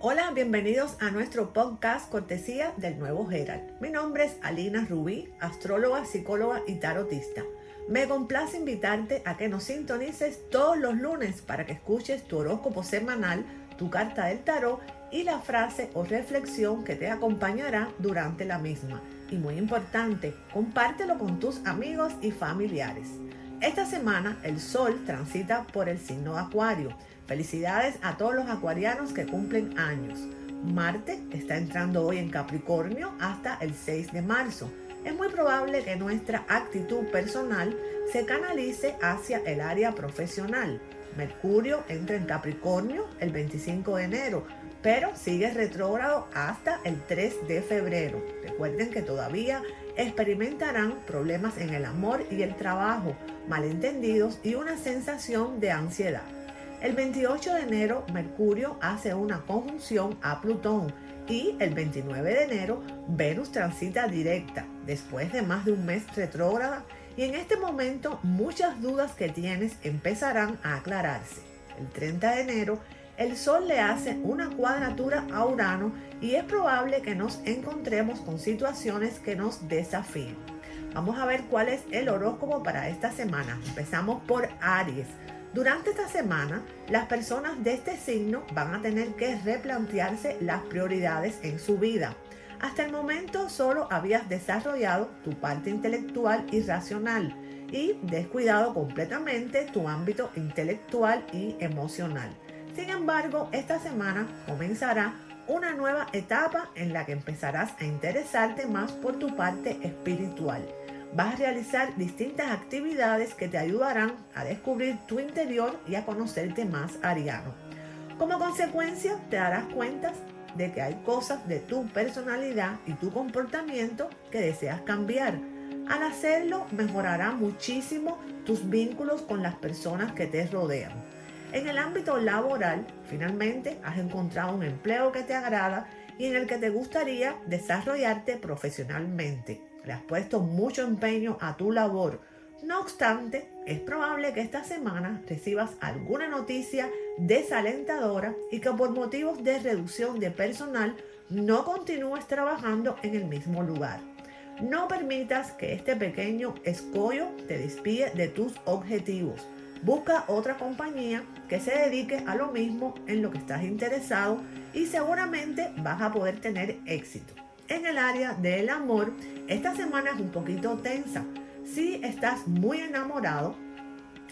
Hola, bienvenidos a nuestro podcast cortesía del nuevo Herald. Mi nombre es Alina Rubí, astróloga, psicóloga y tarotista. Me complace invitarte a que nos sintonices todos los lunes para que escuches tu horóscopo semanal, tu carta del tarot y la frase o reflexión que te acompañará durante la misma. Y muy importante, compártelo con tus amigos y familiares. Esta semana el Sol transita por el signo Acuario Felicidades a todos los acuarianos que cumplen años. Marte está entrando hoy en Capricornio hasta el 6 de marzo. Es muy probable que nuestra actitud personal se canalice hacia el área profesional. Mercurio entra en Capricornio el 25 de enero, pero sigue retrógrado hasta el 3 de febrero. Recuerden que todavía experimentarán problemas en el amor y el trabajo, malentendidos y una sensación de ansiedad. El 28 de enero Mercurio hace una conjunción a Plutón y el 29 de enero Venus transita directa después de más de un mes retrógrada y en este momento muchas dudas que tienes empezarán a aclararse. El 30 de enero el Sol le hace una cuadratura a Urano y es probable que nos encontremos con situaciones que nos desafíen. Vamos a ver cuál es el horóscopo para esta semana. Empezamos por Aries. Durante esta semana, las personas de este signo van a tener que replantearse las prioridades en su vida. Hasta el momento solo habías desarrollado tu parte intelectual y racional y descuidado completamente tu ámbito intelectual y emocional. Sin embargo, esta semana comenzará una nueva etapa en la que empezarás a interesarte más por tu parte espiritual vas a realizar distintas actividades que te ayudarán a descubrir tu interior y a conocerte más ariano. Como consecuencia, te darás cuenta de que hay cosas de tu personalidad y tu comportamiento que deseas cambiar. Al hacerlo, mejorará muchísimo tus vínculos con las personas que te rodean. En el ámbito laboral, finalmente has encontrado un empleo que te agrada y en el que te gustaría desarrollarte profesionalmente le has puesto mucho empeño a tu labor. No obstante, es probable que esta semana recibas alguna noticia desalentadora y que por motivos de reducción de personal no continúes trabajando en el mismo lugar. No permitas que este pequeño escollo te despide de tus objetivos. Busca otra compañía que se dedique a lo mismo en lo que estás interesado y seguramente vas a poder tener éxito en el área del amor, esta semana es un poquito tensa. Si estás muy enamorado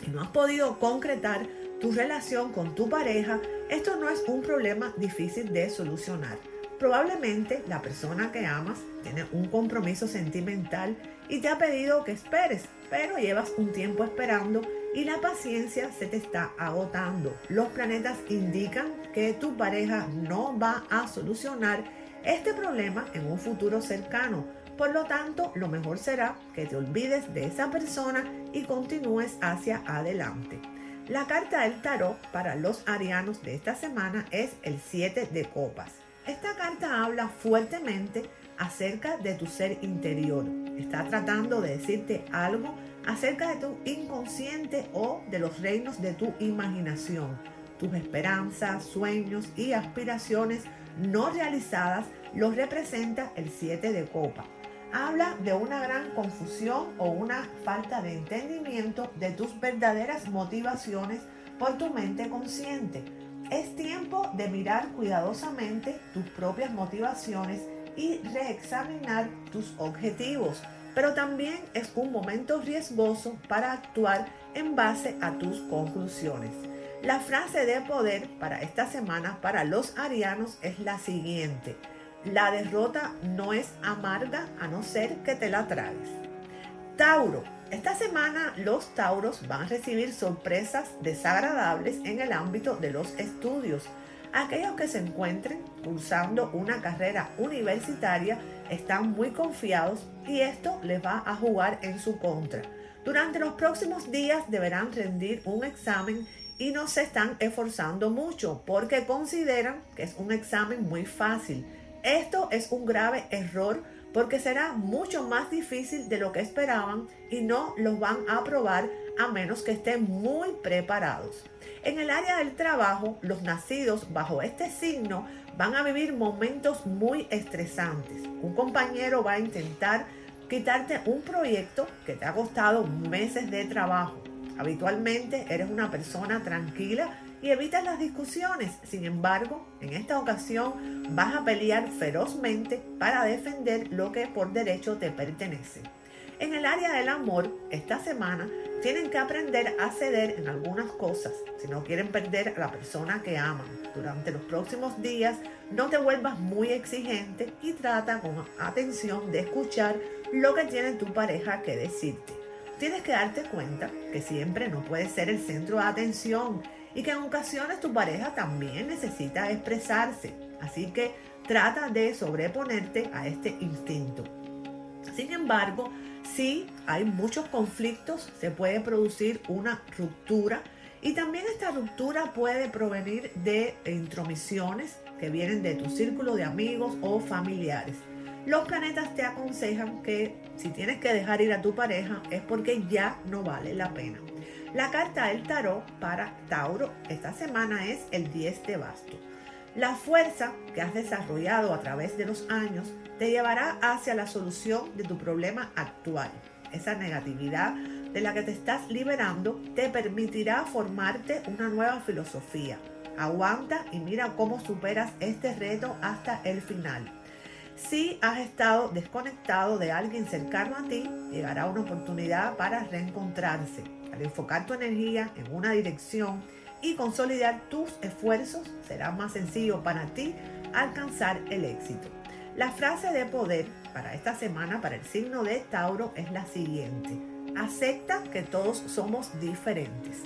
y no has podido concretar tu relación con tu pareja, esto no es un problema difícil de solucionar. Probablemente la persona que amas tiene un compromiso sentimental y te ha pedido que esperes, pero llevas un tiempo esperando y la paciencia se te está agotando. Los planetas indican que tu pareja no va a solucionar este problema en un futuro cercano. Por lo tanto, lo mejor será que te olvides de esa persona y continúes hacia adelante. La carta del tarot para los arianos de esta semana es el 7 de copas. Esta carta habla fuertemente acerca de tu ser interior. Está tratando de decirte algo acerca de tu inconsciente o de los reinos de tu imaginación. Tus esperanzas, sueños y aspiraciones no realizadas los representa el 7 de copa. Habla de una gran confusión o una falta de entendimiento de tus verdaderas motivaciones por tu mente consciente. Es tiempo de mirar cuidadosamente tus propias motivaciones y reexaminar tus objetivos, pero también es un momento riesgoso para actuar en base a tus conclusiones. La frase de poder para esta semana para los arianos es la siguiente. La derrota no es amarga a no ser que te la tragues. Tauro. Esta semana los Tauros van a recibir sorpresas desagradables en el ámbito de los estudios. Aquellos que se encuentren cursando una carrera universitaria están muy confiados y esto les va a jugar en su contra. Durante los próximos días deberán rendir un examen y no se están esforzando mucho porque consideran que es un examen muy fácil. Esto es un grave error porque será mucho más difícil de lo que esperaban y no los van a aprobar a menos que estén muy preparados. En el área del trabajo, los nacidos bajo este signo van a vivir momentos muy estresantes. Un compañero va a intentar quitarte un proyecto que te ha costado meses de trabajo. Habitualmente eres una persona tranquila y evitas las discusiones. Sin embargo, en esta ocasión vas a pelear ferozmente para defender lo que por derecho te pertenece. En el área del amor, esta semana tienen que aprender a ceder en algunas cosas si no quieren perder a la persona que aman. Durante los próximos días no te vuelvas muy exigente y trata con atención de escuchar lo que tiene tu pareja que decirte. Tienes que darte cuenta que siempre no puedes ser el centro de atención y que en ocasiones tu pareja también necesita expresarse. Así que trata de sobreponerte a este instinto. Sin embargo, si hay muchos conflictos, se puede producir una ruptura y también esta ruptura puede provenir de intromisiones que vienen de tu círculo de amigos o familiares. Los planetas te aconsejan que si tienes que dejar ir a tu pareja es porque ya no vale la pena. La carta del tarot para Tauro esta semana es el 10 de basto. La fuerza que has desarrollado a través de los años te llevará hacia la solución de tu problema actual. Esa negatividad de la que te estás liberando te permitirá formarte una nueva filosofía. Aguanta y mira cómo superas este reto hasta el final. Si has estado desconectado de alguien cercano a ti, llegará una oportunidad para reencontrarse. Al enfocar tu energía en una dirección y consolidar tus esfuerzos, será más sencillo para ti alcanzar el éxito. La frase de poder para esta semana para el signo de Tauro es la siguiente. Acepta que todos somos diferentes.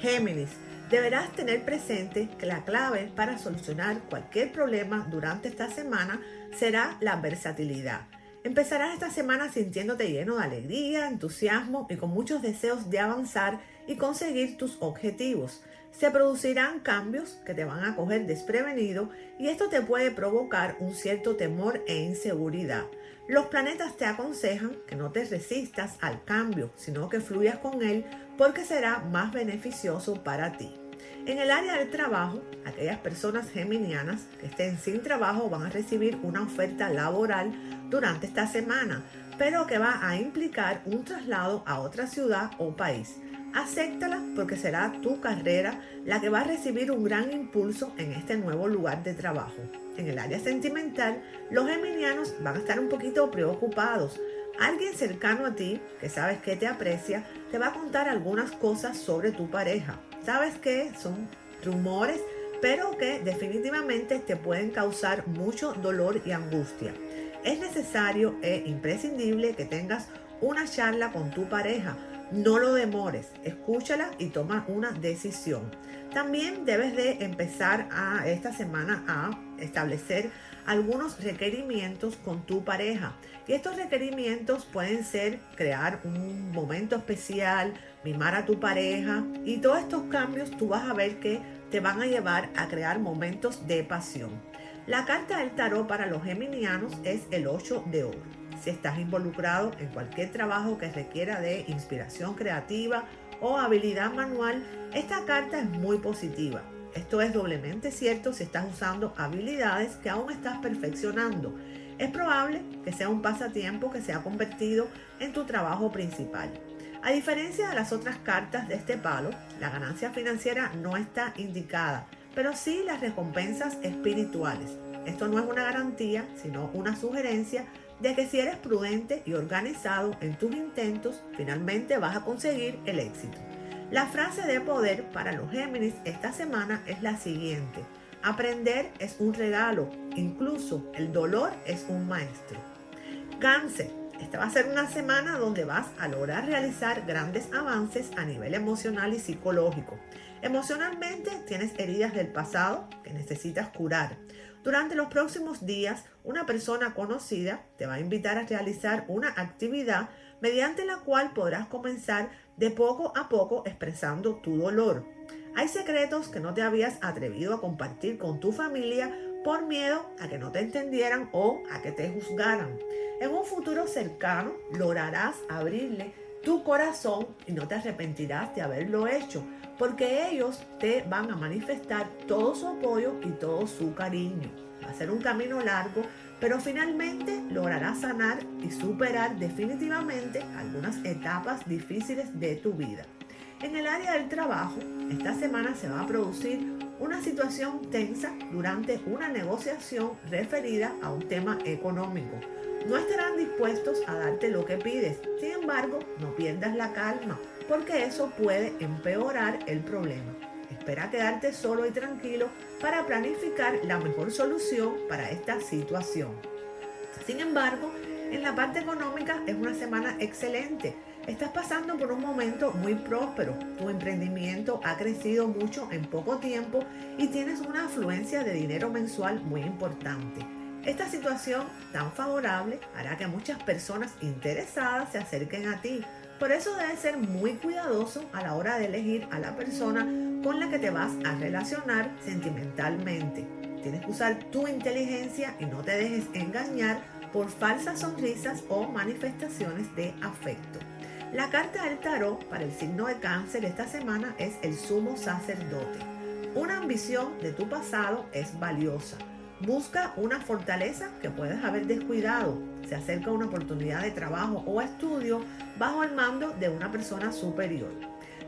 Géminis, deberás tener presente que la clave para solucionar cualquier problema durante esta semana será la versatilidad. Empezarás esta semana sintiéndote lleno de alegría, entusiasmo y con muchos deseos de avanzar y conseguir tus objetivos se producirán cambios que te van a coger desprevenido y esto te puede provocar un cierto temor e inseguridad. Los planetas te aconsejan que no te resistas al cambio, sino que fluyas con él porque será más beneficioso para ti. En el área del trabajo, aquellas personas geminianas que estén sin trabajo van a recibir una oferta laboral durante esta semana, pero que va a implicar un traslado a otra ciudad o país. Acéptala porque será tu carrera la que va a recibir un gran impulso en este nuevo lugar de trabajo. En el área sentimental, los geminianos van a estar un poquito preocupados. Alguien cercano a ti, que sabes que te aprecia, te va a contar algunas cosas sobre tu pareja. Sabes que son rumores, pero que definitivamente te pueden causar mucho dolor y angustia. Es necesario e imprescindible que tengas una charla con tu pareja no lo demores, escúchala y toma una decisión. También debes de empezar esta semana a establecer algunos requerimientos con tu pareja. Y estos requerimientos pueden ser crear un momento especial, mimar a tu pareja y todos estos cambios tú vas a ver que te van a llevar a crear momentos de pasión. La carta del tarot para los geminianos es el 8 de oro si estás involucrado en cualquier trabajo que requiera de inspiración creativa o habilidad manual, esta carta es muy positiva. Esto es doblemente cierto si estás usando habilidades que aún estás perfeccionando. Es probable que sea un pasatiempo que se ha convertido en tu trabajo principal. A diferencia de las otras cartas de este palo, la ganancia financiera no está indicada, pero sí las recompensas espirituales. Esto no es una garantía, sino una sugerencia de que si eres prudente y organizado en tus intentos, finalmente vas a conseguir el éxito. La frase de poder para los Géminis esta semana es la siguiente. Aprender es un regalo, incluso el dolor es un maestro. Cáncer, esta va a ser una semana donde vas a lograr realizar grandes avances a nivel emocional y psicológico. Emocionalmente tienes heridas del pasado que necesitas curar. Durante los próximos días, una persona conocida te va a invitar a realizar una actividad mediante la cual podrás comenzar de poco a poco expresando tu dolor. Hay secretos que no te habías atrevido a compartir con tu familia por miedo a que no te entendieran o a que te juzgaran. En un futuro cercano lograrás abrirle tu corazón y no te arrepentirás de haberlo hecho, porque ellos te van a manifestar todo su apoyo y todo su cariño. Va a ser un camino largo, pero finalmente lograrás sanar y superar definitivamente algunas etapas difíciles de tu vida. En el área del trabajo, esta semana se va a producir una situación tensa durante una negociación referida a un tema económico. No estarán dispuestos a darte lo que pides, sin embargo, no pierdas la calma, porque eso puede empeorar el problema. Espera quedarte solo y tranquilo para planificar la mejor solución para esta situación. Sin embargo, en la parte económica es una semana excelente. Estás pasando por un momento muy próspero. Tu emprendimiento ha crecido mucho en poco tiempo y tienes una afluencia de dinero mensual muy importante. Esta situación tan favorable hará que muchas personas interesadas se acerquen a ti. Por eso debes ser muy cuidadoso a la hora de elegir a la persona con la que te vas a relacionar sentimentalmente. Tienes que usar tu inteligencia y no te dejes engañar por falsas sonrisas o manifestaciones de afecto. La carta del tarot para el signo de cáncer esta semana es el sumo sacerdote. Una ambición de tu pasado es valiosa. Busca una fortaleza que puedes haber descuidado. Se acerca una oportunidad de trabajo o estudio bajo el mando de una persona superior.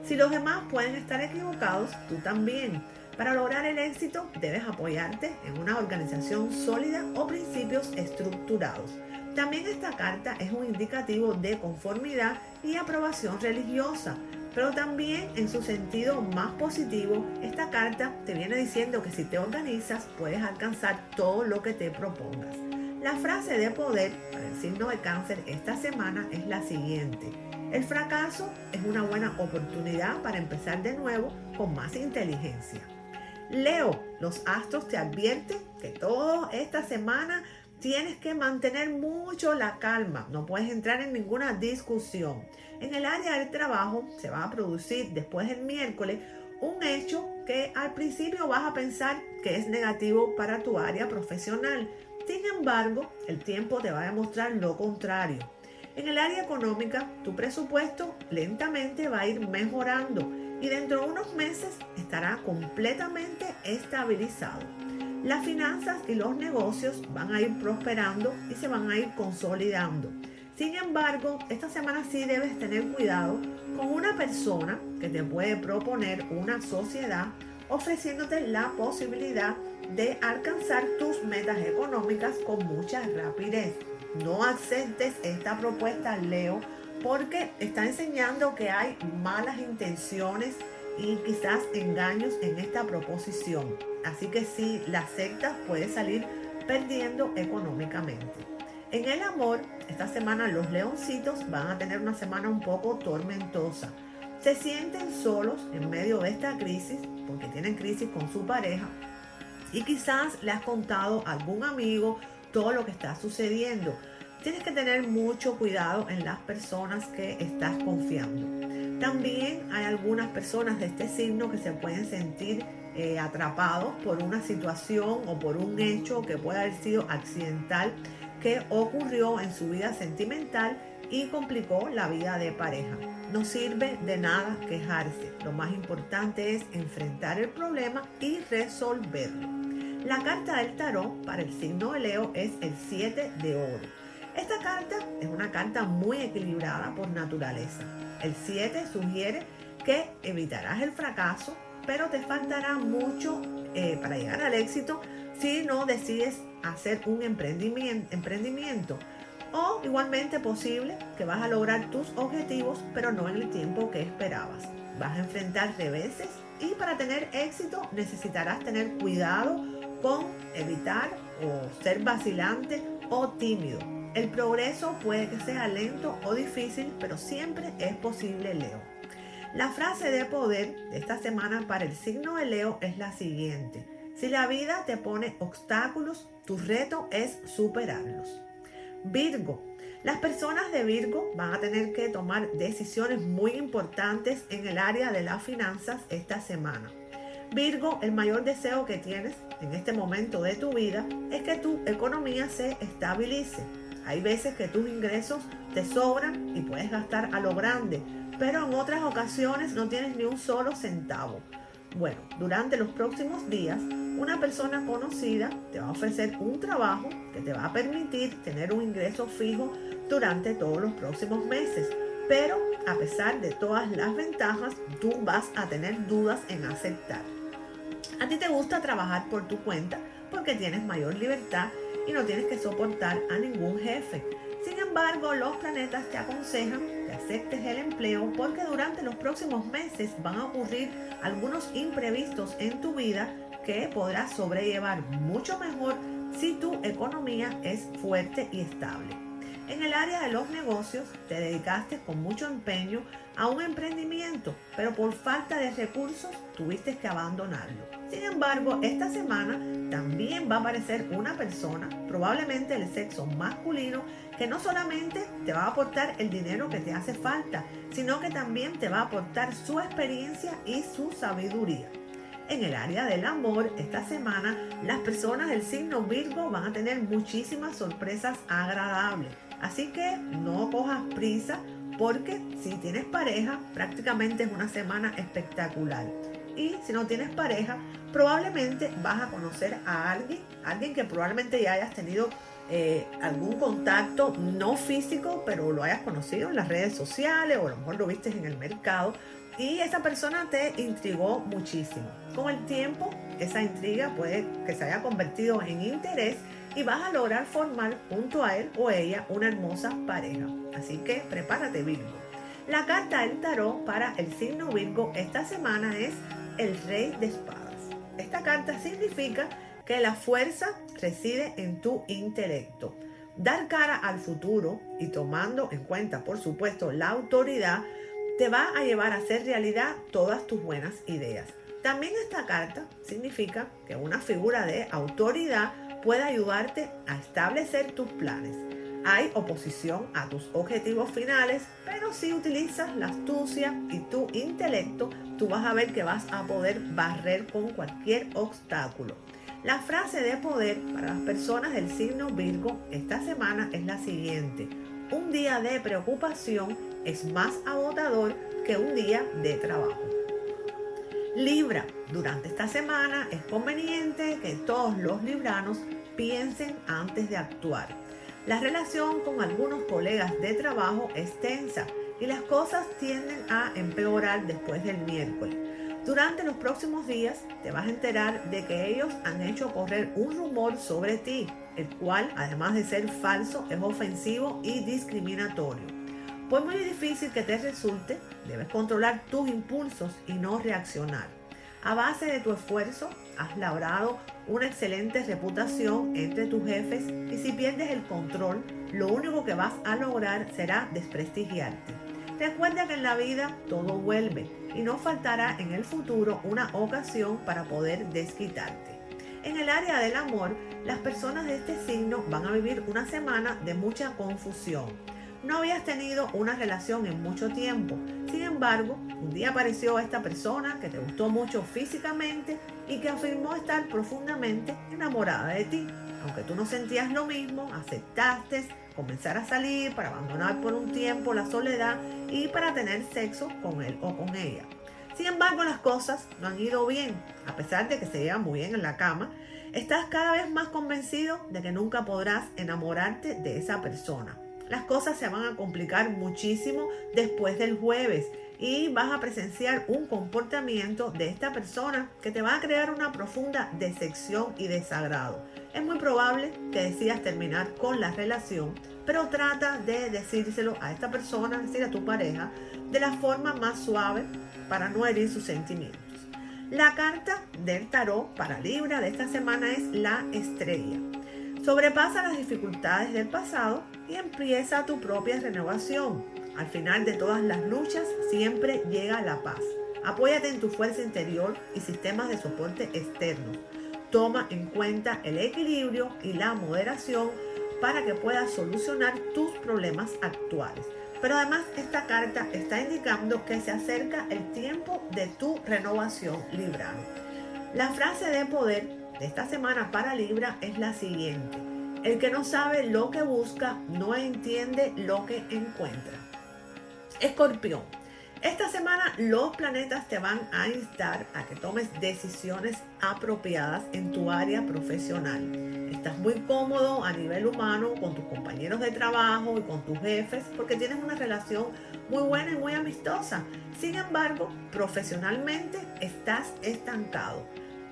Si los demás pueden estar equivocados, tú también. Para lograr el éxito debes apoyarte en una organización sólida o principios estructurados. También esta carta es un indicativo de conformidad y aprobación religiosa, pero también en su sentido más positivo, esta carta te viene diciendo que si te organizas puedes alcanzar todo lo que te propongas. La frase de poder para el signo de cáncer esta semana es la siguiente. El fracaso es una buena oportunidad para empezar de nuevo con más inteligencia. Leo, los astros te advierten que toda esta semana tienes que mantener mucho la calma, no puedes entrar en ninguna discusión. En el área del trabajo se va a producir después del miércoles un hecho que al principio vas a pensar que es negativo para tu área profesional. Sin embargo, el tiempo te va a demostrar lo contrario. En el área económica, tu presupuesto lentamente va a ir mejorando y dentro de unos meses estará completamente estabilizado. Las finanzas y los negocios van a ir prosperando y se van a ir consolidando. Sin embargo, esta semana sí debes tener cuidado con una persona que te puede proponer una sociedad ofreciéndote la posibilidad de alcanzar tus metas económicas con mucha rapidez. No aceptes esta propuesta, Leo, porque está enseñando que hay malas intenciones y quizás engaños en esta proposición. Así que si la aceptas, puedes salir perdiendo económicamente. En el amor, esta semana los leoncitos van a tener una semana un poco tormentosa. Se sienten solos en medio de esta crisis, porque tienen crisis con su pareja, y quizás le has contado a algún amigo todo lo que está sucediendo Tienes que tener mucho cuidado en las personas que estás confiando. También hay algunas personas de este signo que se pueden sentir eh, atrapados por una situación o por un hecho que puede haber sido accidental que ocurrió en su vida sentimental y complicó la vida de pareja. No sirve de nada quejarse. Lo más importante es enfrentar el problema y resolverlo. La carta del tarot para el signo de Leo es el 7 de oro. Esta carta es una carta muy equilibrada por naturaleza. El 7 sugiere que evitarás el fracaso, pero te faltará mucho eh, para llegar al éxito si no decides hacer un emprendimiento, emprendimiento. O igualmente posible que vas a lograr tus objetivos, pero no en el tiempo que esperabas. Vas a enfrentar reveses y para tener éxito necesitarás tener cuidado con evitar o ser vacilante o tímido el progreso puede que sea lento o difícil, pero siempre es posible, Leo. La frase de poder de esta semana para el signo de Leo es la siguiente. Si la vida te pone obstáculos, tu reto es superarlos. Virgo. Las personas de Virgo van a tener que tomar decisiones muy importantes en el área de las finanzas esta semana. Virgo, el mayor deseo que tienes en este momento de tu vida es que tu economía se estabilice Hay veces que tus ingresos te sobran y puedes gastar a lo grande, pero en otras ocasiones no tienes ni un solo centavo. Bueno, durante los próximos días, una persona conocida te va a ofrecer un trabajo que te va a permitir tener un ingreso fijo durante todos los próximos meses. Pero a pesar de todas las ventajas, tú vas a tener dudas en aceptar. A ti te gusta trabajar por tu cuenta porque tienes mayor libertad y no tienes que soportar a ningún jefe. Sin embargo, los planetas te aconsejan que aceptes el empleo porque durante los próximos meses van a ocurrir algunos imprevistos en tu vida que podrás sobrellevar mucho mejor si tu economía es fuerte y estable. En el área de los negocios te dedicaste con mucho empeño a un emprendimiento, pero por falta de recursos tuviste que abandonarlo. Sin embargo, esta semana también va a aparecer una persona, probablemente del sexo masculino, que no solamente te va a aportar el dinero que te hace falta, sino que también te va a aportar su experiencia y su sabiduría. En el área del amor, esta semana las personas del signo Virgo van a tener muchísimas sorpresas agradables. Así que no cojas prisa porque si tienes pareja, prácticamente es una semana espectacular. Y si no tienes pareja, probablemente vas a conocer a alguien, alguien que probablemente ya hayas tenido eh, algún contacto no físico, pero lo hayas conocido en las redes sociales o a lo mejor lo viste en el mercado y esa persona te intrigó muchísimo. Con el tiempo, esa intriga puede que se haya convertido en interés y vas a lograr formar junto a él o ella una hermosa pareja. Así que prepárate Virgo. La carta del tarot para el signo Virgo esta semana es el Rey de Espadas. Esta carta significa que la fuerza reside en tu intelecto. Dar cara al futuro y tomando en cuenta, por supuesto, la autoridad, te va a llevar a hacer realidad todas tus buenas ideas. También esta carta significa que una figura de autoridad puede ayudarte a establecer tus planes. Hay oposición a tus objetivos finales, pero si utilizas la astucia y tu intelecto, tú vas a ver que vas a poder barrer con cualquier obstáculo. La frase de poder para las personas del signo Virgo esta semana es la siguiente. Un día de preocupación es más agotador que un día de trabajo. Libra, durante esta semana es conveniente que todos los libranos piensen antes de actuar. La relación con algunos colegas de trabajo es tensa y las cosas tienden a empeorar después del miércoles. Durante los próximos días te vas a enterar de que ellos han hecho correr un rumor sobre ti, el cual, además de ser falso, es ofensivo y discriminatorio. Por muy difícil que te resulte, debes controlar tus impulsos y no reaccionar. A base de tu esfuerzo, has labrado una excelente reputación entre tus jefes y si pierdes el control, lo único que vas a lograr será desprestigiarte. Recuerda que en la vida todo vuelve y no faltará en el futuro una ocasión para poder desquitarte. En el área del amor, las personas de este signo van a vivir una semana de mucha confusión no habías tenido una relación en mucho tiempo. Embargo, un día apareció esta persona que te gustó mucho físicamente y que afirmó estar profundamente enamorada de ti. Aunque tú no sentías lo mismo, aceptaste comenzar a salir para abandonar por un tiempo la soledad y para tener sexo con él o con ella. Sin embargo, las cosas no han ido bien. A pesar de que se llevan muy bien en la cama, estás cada vez más convencido de que nunca podrás enamorarte de esa persona las cosas se van a complicar muchísimo después del jueves y vas a presenciar un comportamiento de esta persona que te va a crear una profunda decepción y desagrado. Es muy probable que decidas terminar con la relación, pero trata de decírselo a esta persona, es decir, a tu pareja, de la forma más suave para no herir sus sentimientos. La carta del tarot para Libra de esta semana es la estrella. Sobrepasa las dificultades del pasado y empieza tu propia renovación. Al final de todas las luchas siempre llega la paz. Apóyate en tu fuerza interior y sistemas de soporte externo. Toma en cuenta el equilibrio y la moderación para que puedas solucionar tus problemas actuales. Pero además esta carta está indicando que se acerca el tiempo de tu renovación librano. La frase de poder de esta semana para Libra es la siguiente. El que no sabe lo que busca no entiende lo que encuentra. Escorpión. Esta semana los planetas te van a instar a que tomes decisiones apropiadas en tu área profesional. Estás muy cómodo a nivel humano con tus compañeros de trabajo y con tus jefes porque tienes una relación muy buena y muy amistosa. Sin embargo, profesionalmente estás estancado.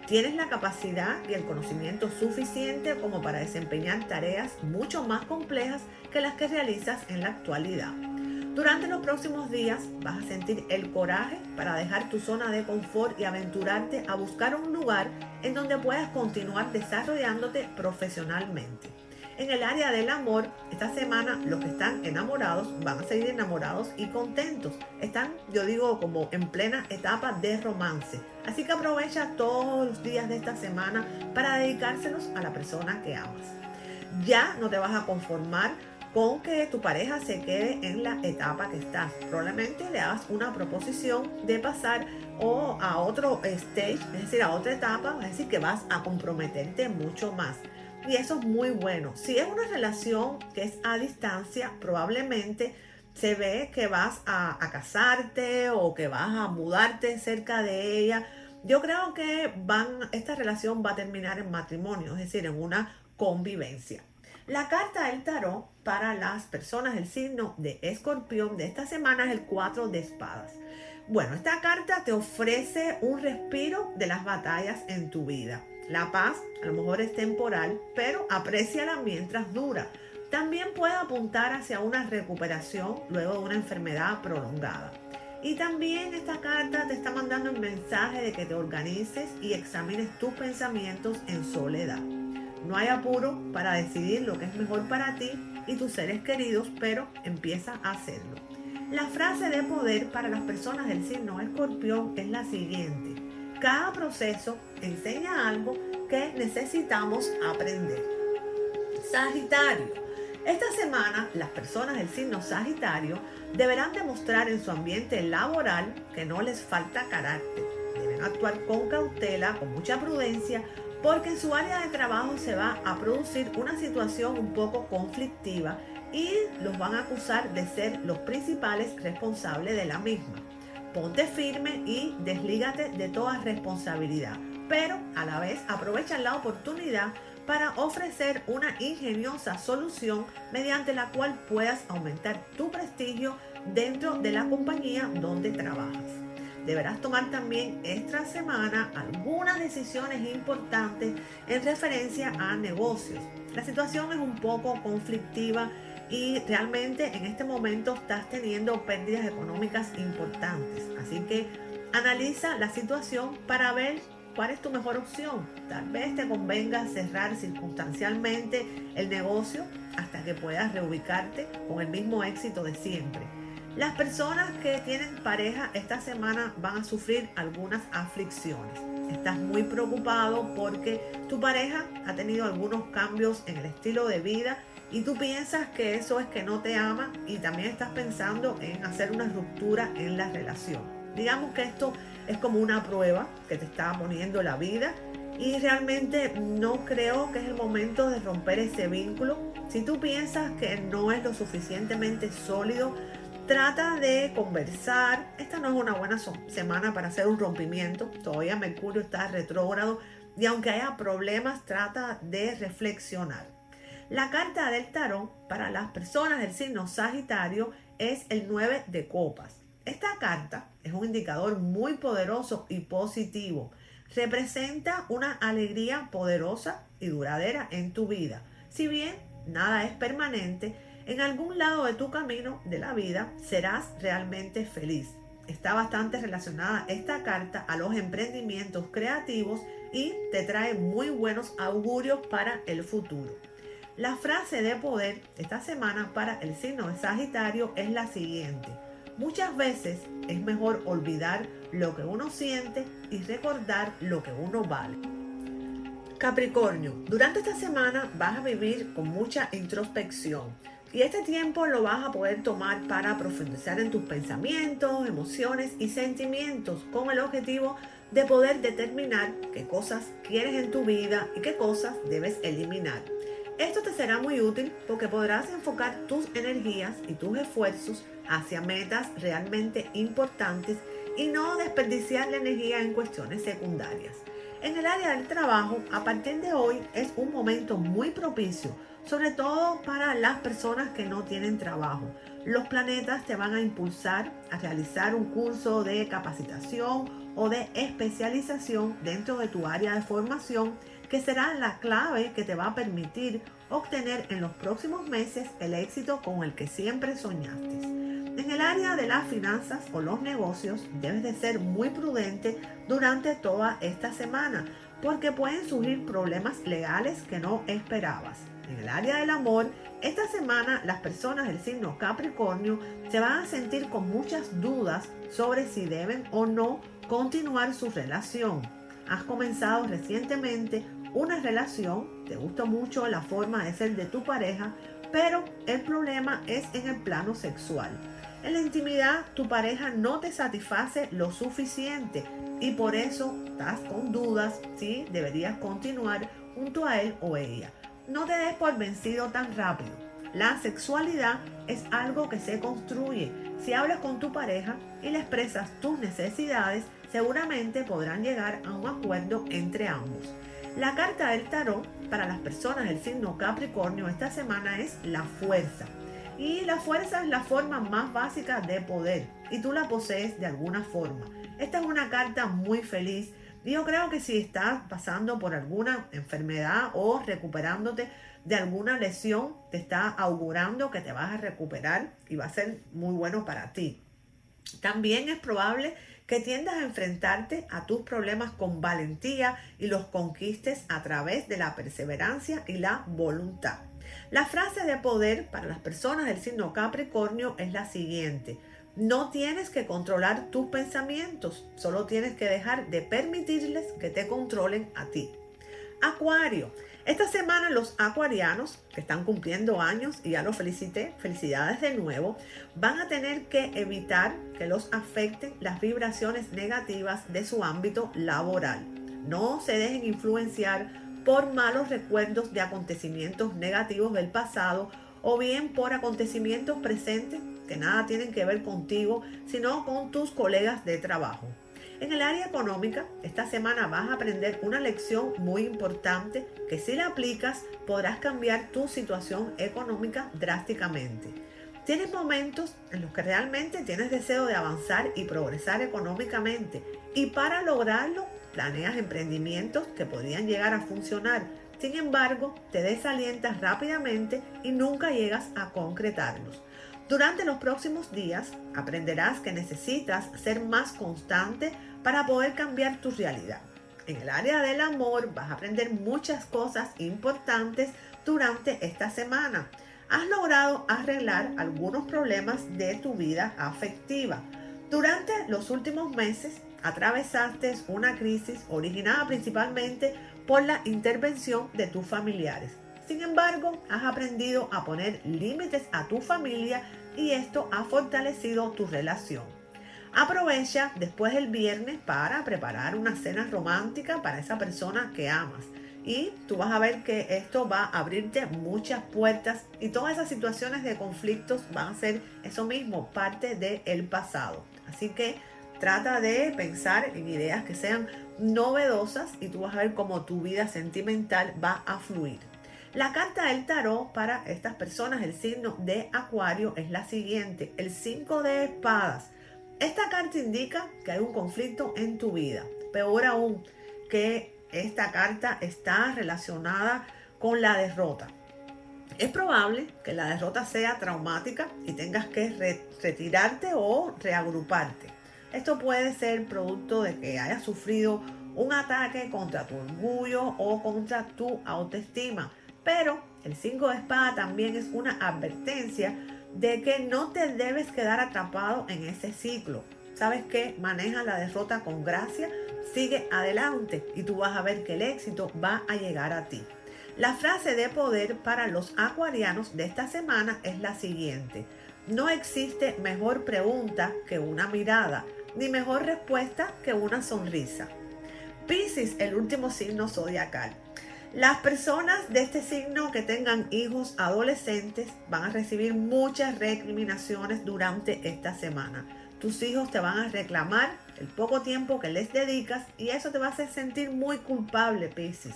Tienes la capacidad y el conocimiento suficiente como para desempeñar tareas mucho más complejas que las que realizas en la actualidad. Durante los próximos días vas a sentir el coraje para dejar tu zona de confort y aventurarte a buscar un lugar en donde puedas continuar desarrollándote profesionalmente. En el área del amor, esta semana los que están enamorados van a seguir enamorados y contentos. Están, yo digo, como en plena etapa de romance. Así que aprovecha todos los días de esta semana para dedicárselos a la persona que amas. Ya no te vas a conformar con que tu pareja se quede en la etapa que estás. Probablemente le hagas una proposición de pasar o a otro stage, es decir, a otra etapa, es decir, que vas a comprometerte mucho más. Y eso es muy bueno. Si es una relación que es a distancia, probablemente se ve que vas a, a casarte o que vas a mudarte cerca de ella. Yo creo que van, esta relación va a terminar en matrimonio, es decir, en una convivencia. La carta del tarot para las personas del signo de escorpión de esta semana es el 4 de espadas. Bueno, esta carta te ofrece un respiro de las batallas en tu vida. La paz a lo mejor es temporal, pero apréciala mientras dura. También puede apuntar hacia una recuperación luego de una enfermedad prolongada. Y también esta carta te está mandando un mensaje de que te organices y examines tus pensamientos en soledad. No hay apuro para decidir lo que es mejor para ti y tus seres queridos, pero empieza a hacerlo. La frase de poder para las personas del signo escorpión es la siguiente. Cada proceso enseña algo que necesitamos aprender. Sagitario. Esta semana las personas del signo Sagitario deberán demostrar en su ambiente laboral que no les falta carácter. Deben actuar con cautela, con mucha prudencia, porque en su área de trabajo se va a producir una situación un poco conflictiva y los van a acusar de ser los principales responsables de la misma. Ponte firme y deslígate de toda responsabilidad, pero a la vez aprovecha la oportunidad para ofrecer una ingeniosa solución mediante la cual puedas aumentar tu prestigio dentro de la compañía donde trabajas deberás tomar también esta semana algunas decisiones importantes en referencia a negocios. La situación es un poco conflictiva y realmente en este momento estás teniendo pérdidas económicas importantes. Así que analiza la situación para ver cuál es tu mejor opción. Tal vez te convenga cerrar circunstancialmente el negocio hasta que puedas reubicarte con el mismo éxito de siempre. Las personas que tienen pareja esta semana van a sufrir algunas aflicciones. Estás muy preocupado porque tu pareja ha tenido algunos cambios en el estilo de vida y tú piensas que eso es que no te ama y también estás pensando en hacer una ruptura en la relación. Digamos que esto es como una prueba que te está poniendo la vida y realmente no creo que es el momento de romper ese vínculo. Si tú piensas que no es lo suficientemente sólido, Trata de conversar. Esta no es una buena semana para hacer un rompimiento. Todavía Mercurio está retrógrado y aunque haya problemas, trata de reflexionar. La carta del tarot para las personas del signo Sagitario es el 9 de copas. Esta carta es un indicador muy poderoso y positivo. Representa una alegría poderosa y duradera en tu vida. Si bien nada es permanente, en algún lado de tu camino de la vida serás realmente feliz. Está bastante relacionada esta carta a los emprendimientos creativos y te trae muy buenos augurios para el futuro. La frase de poder esta semana para el signo de Sagitario es la siguiente. Muchas veces es mejor olvidar lo que uno siente y recordar lo que uno vale. Capricornio, durante esta semana vas a vivir con mucha introspección y este tiempo lo vas a poder tomar para profundizar en tus pensamientos, emociones y sentimientos con el objetivo de poder determinar qué cosas quieres en tu vida y qué cosas debes eliminar. Esto te será muy útil porque podrás enfocar tus energías y tus esfuerzos hacia metas realmente importantes y no desperdiciar la energía en cuestiones secundarias. En el área del trabajo, a partir de hoy es un momento muy propicio, sobre todo para las personas que no tienen trabajo. Los planetas te van a impulsar a realizar un curso de capacitación o de especialización dentro de tu área de formación que será la clave que te va a permitir obtener en los próximos meses el éxito con el que siempre soñaste. En el área de las finanzas o los negocios debes de ser muy prudente durante toda esta semana porque pueden surgir problemas legales que no esperabas. En el área del amor, esta semana las personas del signo Capricornio se van a sentir con muchas dudas sobre si deben o no continuar su relación. Has comenzado recientemente una relación, te gusta mucho la forma de ser de tu pareja, pero el problema es en el plano sexual. En la intimidad tu pareja no te satisface lo suficiente y por eso estás con dudas si deberías continuar junto a él o ella. No te des por vencido tan rápido. La sexualidad es algo que se construye. Si hablas con tu pareja y le expresas tus necesidades, seguramente podrán llegar a un acuerdo entre ambos. La carta del tarot para las personas del signo Capricornio esta semana es la fuerza. Y la fuerza es la forma más básica de poder y tú la posees de alguna forma. Esta es una carta muy feliz. Yo creo que si estás pasando por alguna enfermedad o recuperándote de alguna lesión, te está augurando que te vas a recuperar y va a ser muy bueno para ti. También es probable que tiendas a enfrentarte a tus problemas con valentía y los conquistes a través de la perseverancia y la voluntad. La frase de poder para las personas del signo Capricornio es la siguiente. No tienes que controlar tus pensamientos, solo tienes que dejar de permitirles que te controlen a ti. Acuario, esta semana los acuarianos que están cumpliendo años, y ya los felicité, felicidades de nuevo, van a tener que evitar que los afecten las vibraciones negativas de su ámbito laboral. No se dejen influenciar por malos recuerdos de acontecimientos negativos del pasado o bien por acontecimientos presentes que nada tienen que ver contigo, sino con tus colegas de trabajo. En el área económica, esta semana vas a aprender una lección muy importante que si la aplicas podrás cambiar tu situación económica drásticamente. Tienes momentos en los que realmente tienes deseo de avanzar y progresar económicamente y para lograrlo planeas emprendimientos que podrían llegar a funcionar. Sin embargo, te desalientas rápidamente y nunca llegas a concretarlos. Durante los próximos días aprenderás que necesitas ser más constante para poder cambiar tu realidad. En el área del amor vas a aprender muchas cosas importantes durante esta semana. Has logrado arreglar algunos problemas de tu vida afectiva. Durante los últimos meses atravesaste una crisis originada principalmente por la intervención de tus familiares. Sin embargo, has aprendido a poner límites a tu familia y esto ha fortalecido tu relación. Aprovecha después del viernes para preparar una cena romántica para esa persona que amas. Y tú vas a ver que esto va a abrirte muchas puertas y todas esas situaciones de conflictos van a ser eso mismo, parte del pasado. Así que trata de pensar en ideas que sean novedosas y tú vas a ver cómo tu vida sentimental va a fluir. La carta del tarot para estas personas, el signo de Acuario, es la siguiente, el 5 de espadas. Esta carta indica que hay un conflicto en tu vida. Peor aún, que esta carta está relacionada con la derrota. Es probable que la derrota sea traumática y tengas que retirarte o reagruparte. Esto puede ser producto de que hayas sufrido un ataque contra tu orgullo o contra tu autoestima. Pero el 5 de espada también es una advertencia de que no te debes quedar atrapado en ese ciclo. ¿Sabes qué? Maneja la derrota con gracia, sigue adelante y tú vas a ver que el éxito va a llegar a ti. La frase de poder para los acuarianos de esta semana es la siguiente. No existe mejor pregunta que una mirada, ni mejor respuesta que una sonrisa. Piscis, el último signo zodiacal. Las personas de este signo que tengan hijos adolescentes van a recibir muchas recriminaciones durante esta semana. Tus hijos te van a reclamar el poco tiempo que les dedicas y eso te va a hacer sentir muy culpable, Pisces.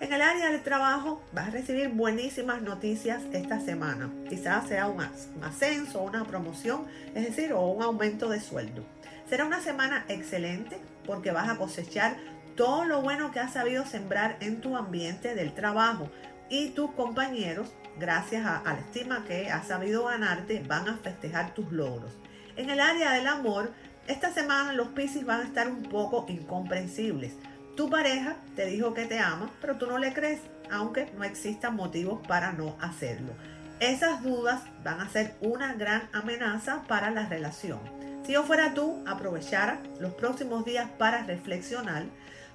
En el área del trabajo vas a recibir buenísimas noticias esta semana. Quizás sea un ascenso, una promoción, es decir, o un aumento de sueldo. Será una semana excelente porque vas a cosechar todo lo bueno que has sabido sembrar en tu ambiente del trabajo y tus compañeros, gracias a, la estima que has sabido ganarte, van a festejar tus logros. En el área del amor, esta semana los Pisces van a estar un poco incomprensibles. Tu pareja te dijo que te ama, pero tú no le crees, aunque no existan motivos para no hacerlo. Esas dudas van a ser una gran amenaza para la relación. Si yo fuera tú, aprovechara los próximos días para reflexionar,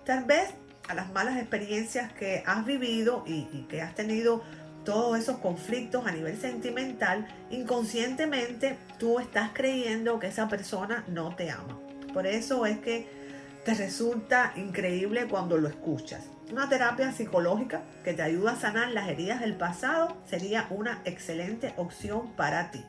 tal vez a las malas experiencias que has vivido y, que has tenido todos esos conflictos a nivel sentimental, inconscientemente tú estás creyendo que esa persona no te ama. Por eso es que te resulta increíble cuando lo escuchas. Una terapia psicológica que te ayuda a sanar las heridas del pasado sería una excelente opción para ti.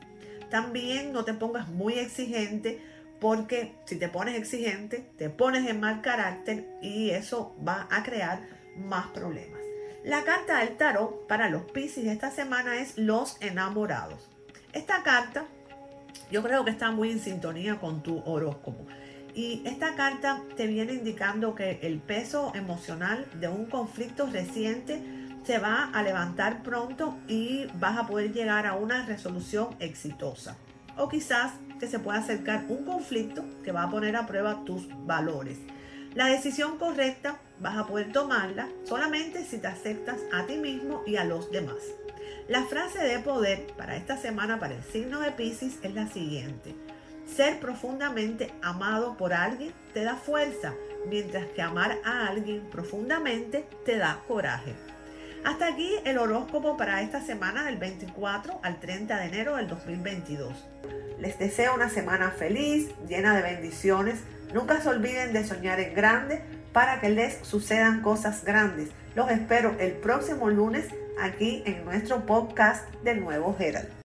También no te pongas muy exigente porque si te pones exigente, te pones en mal carácter y eso va a crear más problemas. La carta del tarot para los Pisces esta semana es los enamorados. Esta carta yo creo que está muy en sintonía con tu horóscopo. Y esta carta te viene indicando que el peso emocional de un conflicto reciente se va a levantar pronto y vas a poder llegar a una resolución exitosa. O quizás que se pueda acercar un conflicto que va a poner a prueba tus valores. La decisión correcta vas a poder tomarla solamente si te aceptas a ti mismo y a los demás. La frase de poder para esta semana para el signo de Pisces es la siguiente. Ser profundamente amado por alguien te da fuerza, mientras que amar a alguien profundamente te da coraje. Hasta aquí el horóscopo para esta semana del 24 al 30 de enero del 2022. Les deseo una semana feliz, llena de bendiciones Nunca se olviden de soñar en grande para que les sucedan cosas grandes. Los espero el próximo lunes aquí en nuestro podcast de Nuevo Herald.